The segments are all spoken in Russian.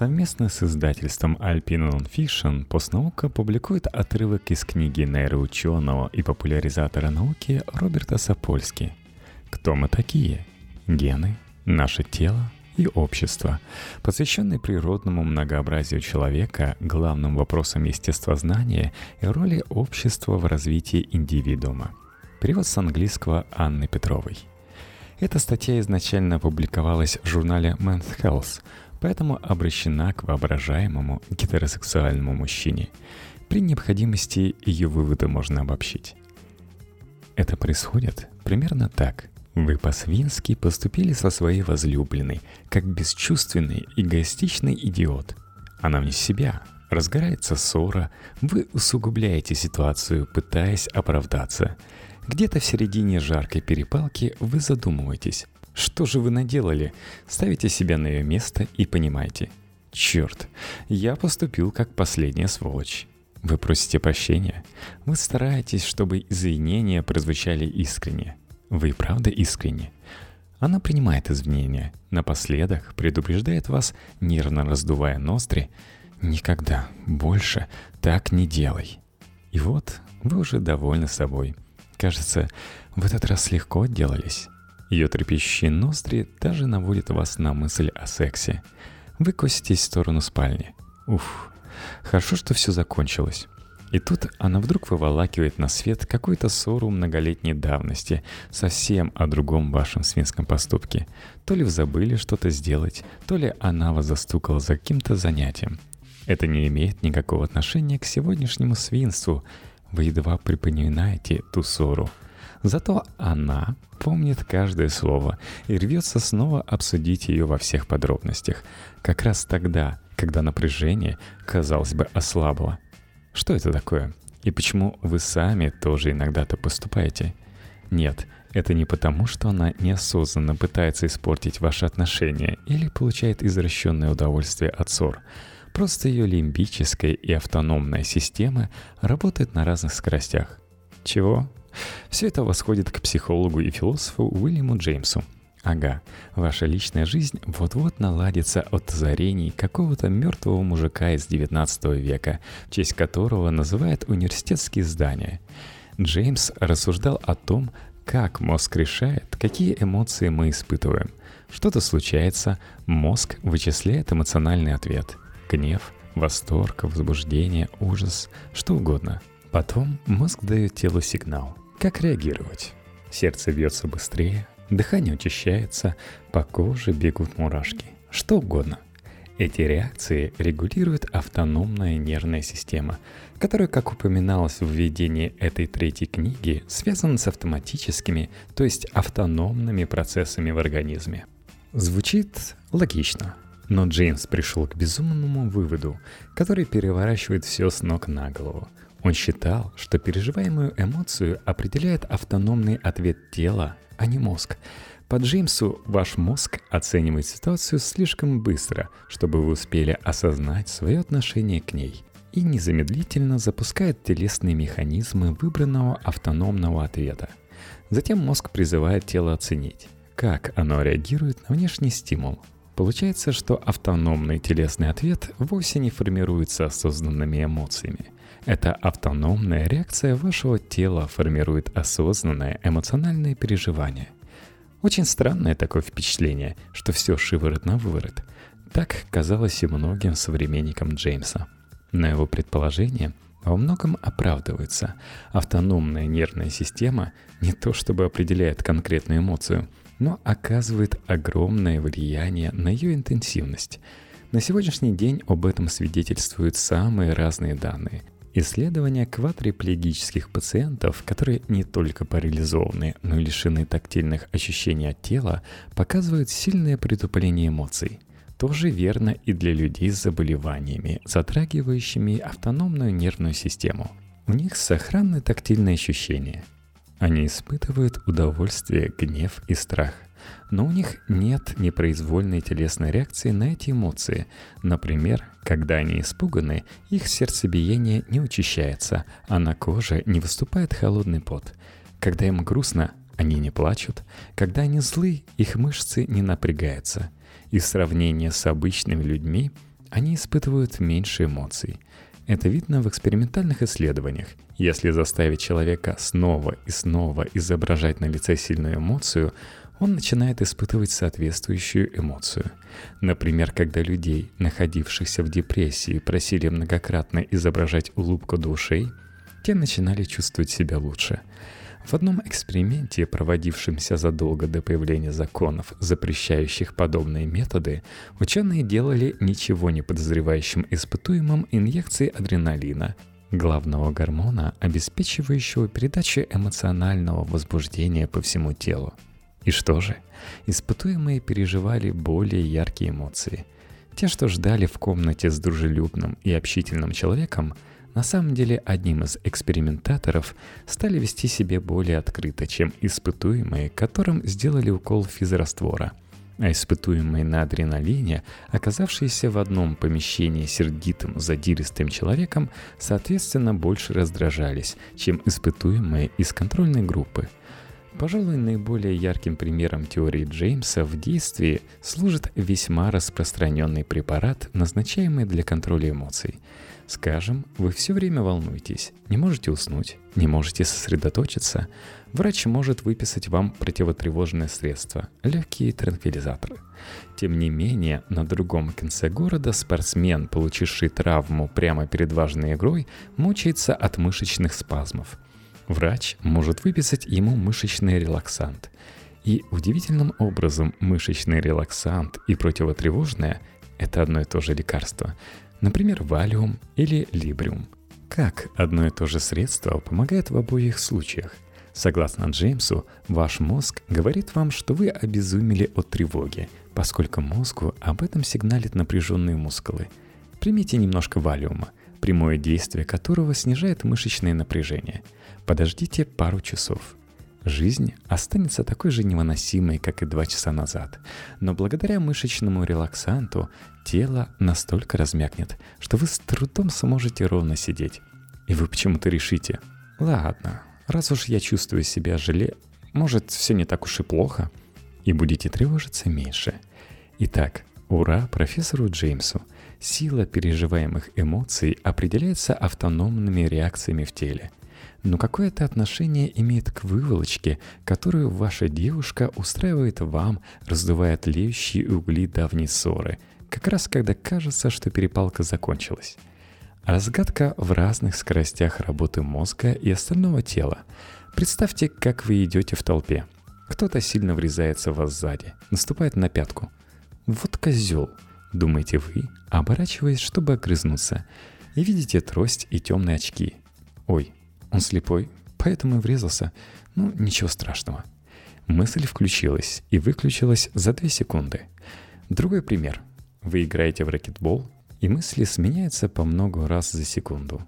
совместно с издательством Alpine Nonfiction постнаука публикует отрывок из книги нейроученого и популяризатора науки Роберта Сапольски «Кто мы такие? Гены, наше тело и общество», посвященный природному многообразию человека, главным вопросам естествознания и роли общества в развитии индивидуума. Перевод с английского Анны Петровой. Эта статья изначально опубликовалась в журнале Men's Health, поэтому обращена к воображаемому гетеросексуальному мужчине. При необходимости ее выводы можно обобщить. Это происходит примерно так. Вы по-свински поступили со своей возлюбленной, как бесчувственный, эгоистичный идиот. Она вне себя, разгорается ссора, вы усугубляете ситуацию, пытаясь оправдаться – где-то в середине жаркой перепалки вы задумываетесь, что же вы наделали? Ставите себя на ее место и понимаете. Черт, я поступил как последняя сволочь. Вы просите прощения. Вы стараетесь, чтобы извинения прозвучали искренне. Вы правда искренне. Она принимает извинения. Напоследок предупреждает вас, нервно раздувая ноздри, «Никогда больше так не делай». И вот вы уже довольны собой – Кажется, в этот раз легко отделались. Ее трепещущие ноздри даже наводят вас на мысль о сексе. Вы коситесь в сторону спальни. Уф, хорошо, что все закончилось. И тут она вдруг выволакивает на свет какую-то ссору многолетней давности, совсем о другом вашем свинском поступке. То ли вы забыли что-то сделать, то ли она вас застукала за каким-то занятием. Это не имеет никакого отношения к сегодняшнему свинству – вы едва припоминаете ту ссору. Зато она помнит каждое слово и рвется снова обсудить ее во всех подробностях. Как раз тогда, когда напряжение, казалось бы, ослабло. Что это такое? И почему вы сами тоже иногда так поступаете? Нет, это не потому, что она неосознанно пытается испортить ваши отношения или получает извращенное удовольствие от ссор – Просто ее лимбическая и автономная система работает на разных скоростях. Чего? Все это восходит к психологу и философу Уильяму Джеймсу. Ага, ваша личная жизнь вот-вот наладится от озарений какого-то мертвого мужика из 19 века, в честь которого называют университетские здания. Джеймс рассуждал о том, как мозг решает, какие эмоции мы испытываем. Что-то случается, мозг вычисляет эмоциональный ответ – гнев, восторг, возбуждение, ужас, что угодно. Потом мозг дает телу сигнал, как реагировать. Сердце бьется быстрее, дыхание учащается, по коже бегут мурашки, что угодно. Эти реакции регулирует автономная нервная система, которая, как упоминалось в введении этой третьей книги, связана с автоматическими, то есть автономными процессами в организме. Звучит логично – но Джеймс пришел к безумному выводу, который переворачивает все с ног на голову. Он считал, что переживаемую эмоцию определяет автономный ответ тела, а не мозг. По Джеймсу ваш мозг оценивает ситуацию слишком быстро, чтобы вы успели осознать свое отношение к ней и незамедлительно запускает телесные механизмы выбранного автономного ответа. Затем мозг призывает тело оценить, как оно реагирует на внешний стимул, Получается, что автономный телесный ответ вовсе не формируется осознанными эмоциями. Эта автономная реакция вашего тела формирует осознанное эмоциональное переживание. Очень странное такое впечатление, что все шиворот на выворот. Так казалось и многим современникам Джеймса. Но его предположение во многом оправдывается. Автономная нервная система не то чтобы определяет конкретную эмоцию – но оказывает огромное влияние на ее интенсивность. На сегодняшний день об этом свидетельствуют самые разные данные. Исследования квадриплегических пациентов, которые не только парализованы, но и лишены тактильных ощущений от тела, показывают сильное притупление эмоций. Тоже верно и для людей с заболеваниями, затрагивающими автономную нервную систему. У них сохранны тактильные ощущения – они испытывают удовольствие, гнев и страх. Но у них нет непроизвольной телесной реакции на эти эмоции. Например, когда они испуганы, их сердцебиение не учащается, а на коже не выступает холодный пот. Когда им грустно, они не плачут. Когда они злы, их мышцы не напрягаются. И в сравнении с обычными людьми они испытывают меньше эмоций. Это видно в экспериментальных исследованиях. Если заставить человека снова и снова изображать на лице сильную эмоцию, он начинает испытывать соответствующую эмоцию. Например, когда людей, находившихся в депрессии, просили многократно изображать улыбку до ушей, те начинали чувствовать себя лучше. В одном эксперименте, проводившемся задолго до появления законов, запрещающих подобные методы, ученые делали ничего не подозревающим испытуемым инъекции адреналина, главного гормона, обеспечивающего передачу эмоционального возбуждения по всему телу. И что же? Испытуемые переживали более яркие эмоции. Те, что ждали в комнате с дружелюбным и общительным человеком, на самом деле одним из экспериментаторов стали вести себя более открыто, чем испытуемые, которым сделали укол физраствора. А испытуемые на адреналине, оказавшиеся в одном помещении сердитым, задиристым человеком, соответственно больше раздражались, чем испытуемые из контрольной группы – Пожалуй, наиболее ярким примером теории Джеймса в действии служит весьма распространенный препарат, назначаемый для контроля эмоций. Скажем, вы все время волнуетесь, не можете уснуть, не можете сосредоточиться. Врач может выписать вам противотревожное средство – легкие транквилизаторы. Тем не менее, на другом конце города спортсмен, получивший травму прямо перед важной игрой, мучается от мышечных спазмов – Врач может выписать ему мышечный релаксант. И удивительным образом мышечный релаксант и противотревожное – это одно и то же лекарство. Например, валиум или либриум. Как одно и то же средство помогает в обоих случаях? Согласно Джеймсу, ваш мозг говорит вам, что вы обезумели от тревоги, поскольку мозгу об этом сигналит напряженные мускулы. Примите немножко валиума, прямое действие которого снижает мышечное напряжение – Подождите пару часов. Жизнь останется такой же невыносимой, как и два часа назад. Но благодаря мышечному релаксанту тело настолько размякнет, что вы с трудом сможете ровно сидеть. И вы почему-то решите, ладно, раз уж я чувствую себя желе, может, все не так уж и плохо, и будете тревожиться меньше. Итак, ура профессору Джеймсу. Сила переживаемых эмоций определяется автономными реакциями в теле – но какое это отношение имеет к выволочке, которую ваша девушка устраивает вам, раздувая тлеющие угли давней ссоры, как раз когда кажется, что перепалка закончилась? Разгадка в разных скоростях работы мозга и остального тела. Представьте, как вы идете в толпе. Кто-то сильно врезается в вас сзади, наступает на пятку. Вот козел, думаете вы, оборачиваясь, чтобы огрызнуться, и видите трость и темные очки. Ой, он слепой, поэтому и врезался. Ну, ничего страшного. Мысль включилась и выключилась за 2 секунды. Другой пример. Вы играете в ракетбол, и мысли сменяются по много раз за секунду.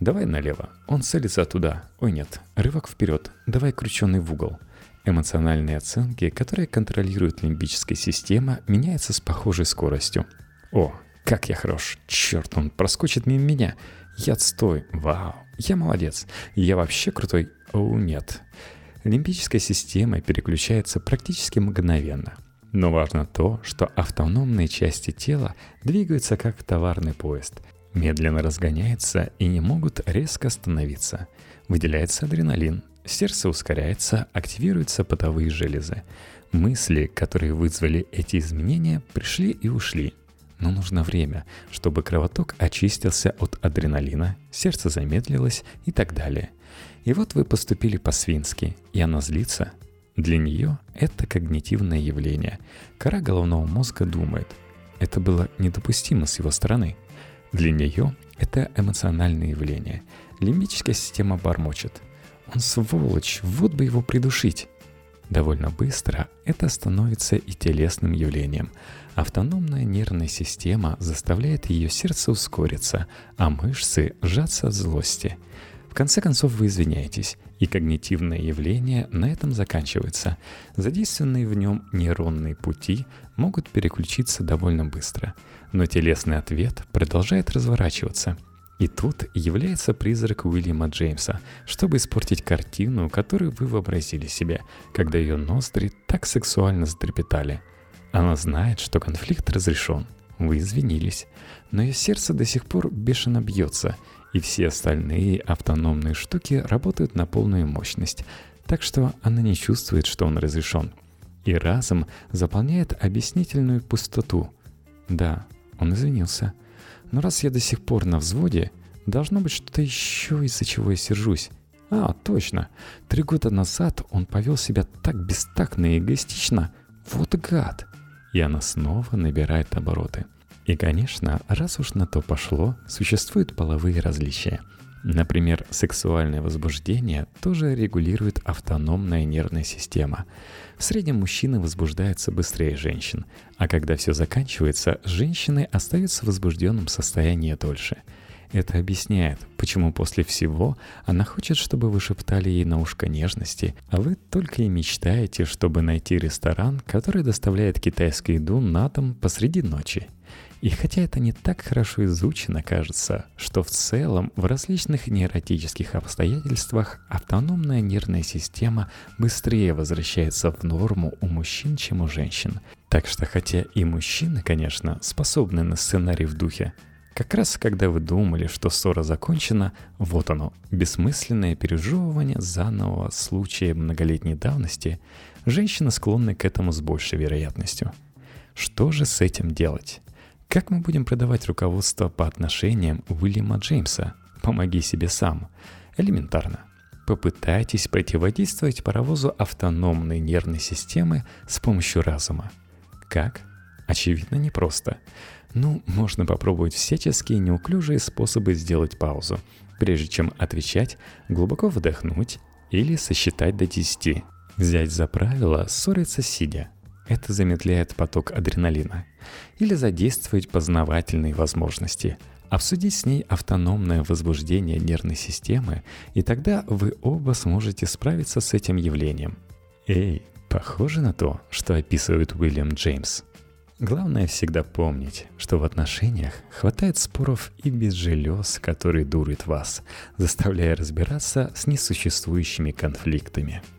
Давай налево. Он целится туда. Ой, нет. Рывок вперед. Давай крученный в угол. Эмоциональные оценки, которые контролирует лимбическая система, меняются с похожей скоростью. О, как я хорош. Черт, он проскочит мимо меня. Я отстой. Вау. Я молодец. Я вообще крутой. О, нет. Лимбическая система переключается практически мгновенно. Но важно то, что автономные части тела двигаются как товарный поезд, медленно разгоняются и не могут резко остановиться. Выделяется адреналин, сердце ускоряется, активируются потовые железы. Мысли, которые вызвали эти изменения, пришли и ушли, но нужно время, чтобы кровоток очистился от адреналина, сердце замедлилось и так далее. И вот вы поступили по-свински, и она злится. Для нее это когнитивное явление. Кора головного мозга думает, это было недопустимо с его стороны. Для нее это эмоциональное явление. Лимбическая система бормочет. Он сволочь, вот бы его придушить. Довольно быстро это становится и телесным явлением. Автономная нервная система заставляет ее сердце ускориться, а мышцы сжаться от злости. В конце концов вы извиняетесь, и когнитивное явление на этом заканчивается. Задействованные в нем нейронные пути могут переключиться довольно быстро, но телесный ответ продолжает разворачиваться – и тут является призрак Уильяма Джеймса, чтобы испортить картину, которую вы вообразили себе, когда ее ноздри так сексуально затрепетали. Она знает, что конфликт разрешен. вы извинились, но ее сердце до сих пор бешено бьется, и все остальные автономные штуки работают на полную мощность, так что она не чувствует, что он разрешен. И разом заполняет объяснительную пустоту. Да, он извинился. Но раз я до сих пор на взводе, должно быть что-то еще, из-за чего я сержусь. А, точно. Три года назад он повел себя так бестактно и эгоистично. Вот гад. И она снова набирает обороты. И, конечно, раз уж на то пошло, существуют половые различия – Например, сексуальное возбуждение тоже регулирует автономная нервная система. В среднем мужчины возбуждаются быстрее женщин, а когда все заканчивается, женщины остаются в возбужденном состоянии дольше. Это объясняет, почему после всего она хочет, чтобы вы шептали ей на ушко нежности, а вы только и мечтаете, чтобы найти ресторан, который доставляет китайскую еду на дом посреди ночи. И хотя это не так хорошо изучено, кажется, что в целом в различных нейротических обстоятельствах автономная нервная система быстрее возвращается в норму у мужчин, чем у женщин. Так что хотя и мужчины, конечно, способны на сценарий в духе, как раз когда вы думали, что ссора закончена, вот оно, бессмысленное пережевывание заново случая многолетней давности, женщины склонны к этому с большей вероятностью. Что же с этим делать? Как мы будем продавать руководство по отношениям Уильяма Джеймса? Помоги себе сам. Элементарно. Попытайтесь противодействовать паровозу автономной нервной системы с помощью разума. Как? Очевидно, непросто. Ну, можно попробовать всяческие неуклюжие способы сделать паузу. Прежде чем отвечать, глубоко вдохнуть или сосчитать до 10. Взять за правило ссориться сидя – это замедляет поток адреналина. Или задействовать познавательные возможности. Обсудить с ней автономное возбуждение нервной системы, и тогда вы оба сможете справиться с этим явлением. Эй, похоже на то, что описывает Уильям Джеймс. Главное всегда помнить, что в отношениях хватает споров и без желез, которые дурят вас, заставляя разбираться с несуществующими конфликтами –